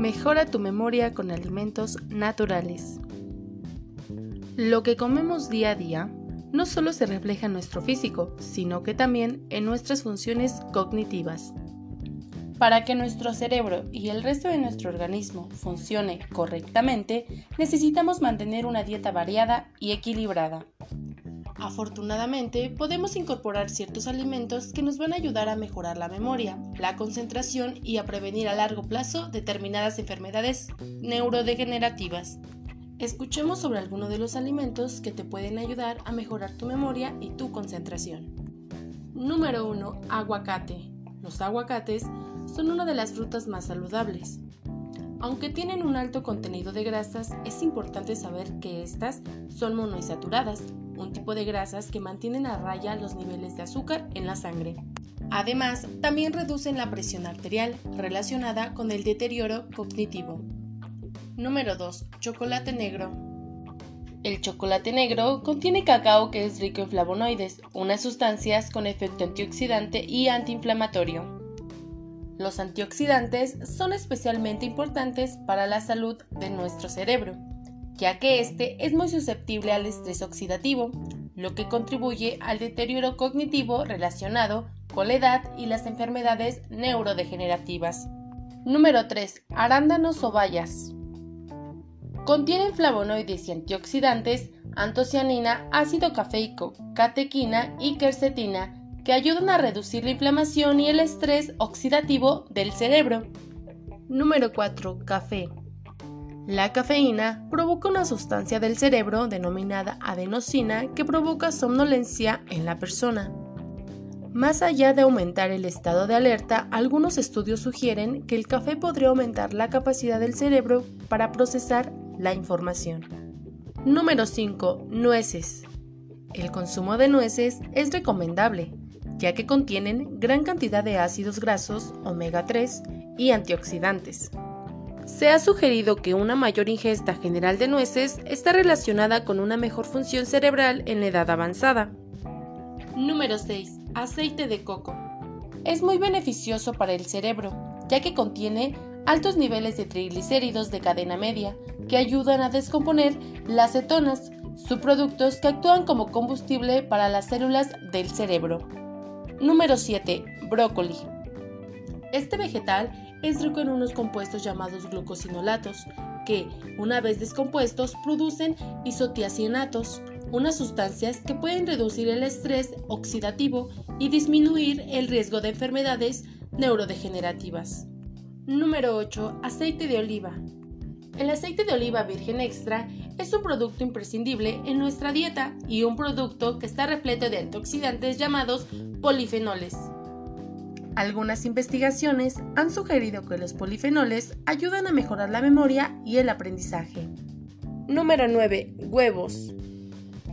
Mejora tu memoria con alimentos naturales. Lo que comemos día a día no solo se refleja en nuestro físico, sino que también en nuestras funciones cognitivas. Para que nuestro cerebro y el resto de nuestro organismo funcione correctamente, necesitamos mantener una dieta variada y equilibrada. Afortunadamente, podemos incorporar ciertos alimentos que nos van a ayudar a mejorar la memoria, la concentración y a prevenir a largo plazo determinadas enfermedades neurodegenerativas. Escuchemos sobre algunos de los alimentos que te pueden ayudar a mejorar tu memoria y tu concentración. Número 1. Aguacate. Los aguacates son una de las frutas más saludables. Aunque tienen un alto contenido de grasas, es importante saber que estas son monoinsaturadas, un tipo de grasas que mantienen a raya los niveles de azúcar en la sangre. Además, también reducen la presión arterial relacionada con el deterioro cognitivo. Número 2. Chocolate negro. El chocolate negro contiene cacao que es rico en flavonoides, unas sustancias con efecto antioxidante y antiinflamatorio. Los antioxidantes son especialmente importantes para la salud de nuestro cerebro ya que este es muy susceptible al estrés oxidativo, lo que contribuye al deterioro cognitivo relacionado con la edad y las enfermedades neurodegenerativas. Número 3. Arándanos o bayas. Contienen flavonoides y antioxidantes, antocianina, ácido cafeico, catequina y quercetina, que ayudan a reducir la inflamación y el estrés oxidativo del cerebro. Número 4. Café. La cafeína provoca una sustancia del cerebro denominada adenosina que provoca somnolencia en la persona. Más allá de aumentar el estado de alerta, algunos estudios sugieren que el café podría aumentar la capacidad del cerebro para procesar la información. Número 5. Nueces. El consumo de nueces es recomendable, ya que contienen gran cantidad de ácidos grasos, omega 3 y antioxidantes. Se ha sugerido que una mayor ingesta general de nueces está relacionada con una mejor función cerebral en la edad avanzada. Número 6. Aceite de coco. Es muy beneficioso para el cerebro, ya que contiene altos niveles de triglicéridos de cadena media, que ayudan a descomponer las cetonas, subproductos que actúan como combustible para las células del cerebro. Número 7. Brócoli. Este vegetal es rico en unos compuestos llamados glucosinolatos, que, una vez descompuestos, producen isotiacenatos, unas sustancias que pueden reducir el estrés oxidativo y disminuir el riesgo de enfermedades neurodegenerativas. Número 8. Aceite de oliva. El aceite de oliva virgen extra es un producto imprescindible en nuestra dieta y un producto que está repleto de antioxidantes llamados polifenoles. Algunas investigaciones han sugerido que los polifenoles ayudan a mejorar la memoria y el aprendizaje. Número 9. Huevos.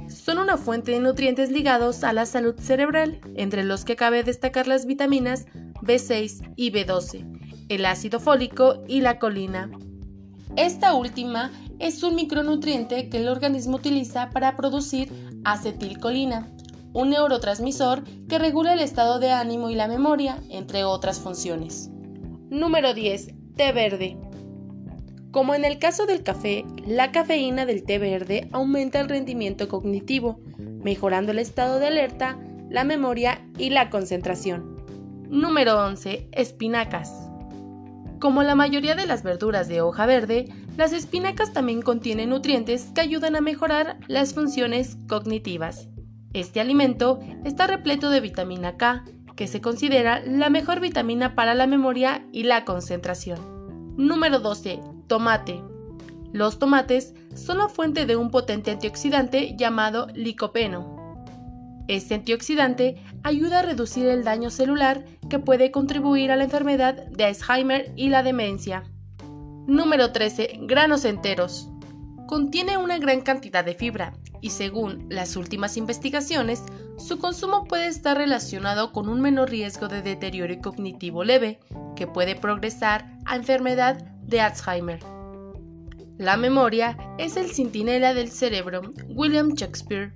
Son una fuente de nutrientes ligados a la salud cerebral, entre los que cabe destacar las vitaminas B6 y B12, el ácido fólico y la colina. Esta última es un micronutriente que el organismo utiliza para producir acetilcolina, un neurotransmisor que regula el estado de ánimo y la memoria, entre otras funciones. Número 10. Té verde. Como en el caso del café, la cafeína del té verde aumenta el rendimiento cognitivo, mejorando el estado de alerta, la memoria y la concentración. Número 11. Espinacas. Como la mayoría de las verduras de hoja verde, las espinacas también contienen nutrientes que ayudan a mejorar las funciones cognitivas. Este alimento está repleto de vitamina K, que se considera la mejor vitamina para la memoria y la concentración. Número 12. Tomate. Los tomates son la fuente de un potente antioxidante llamado licopeno. Este antioxidante ayuda a reducir el daño celular que puede contribuir a la enfermedad de Alzheimer y la demencia. Número 13. Granos enteros. Contiene una gran cantidad de fibra y según las últimas investigaciones, su consumo puede estar relacionado con un menor riesgo de deterioro cognitivo leve, que puede progresar a enfermedad de Alzheimer. La memoria es el centinela del cerebro. William Shakespeare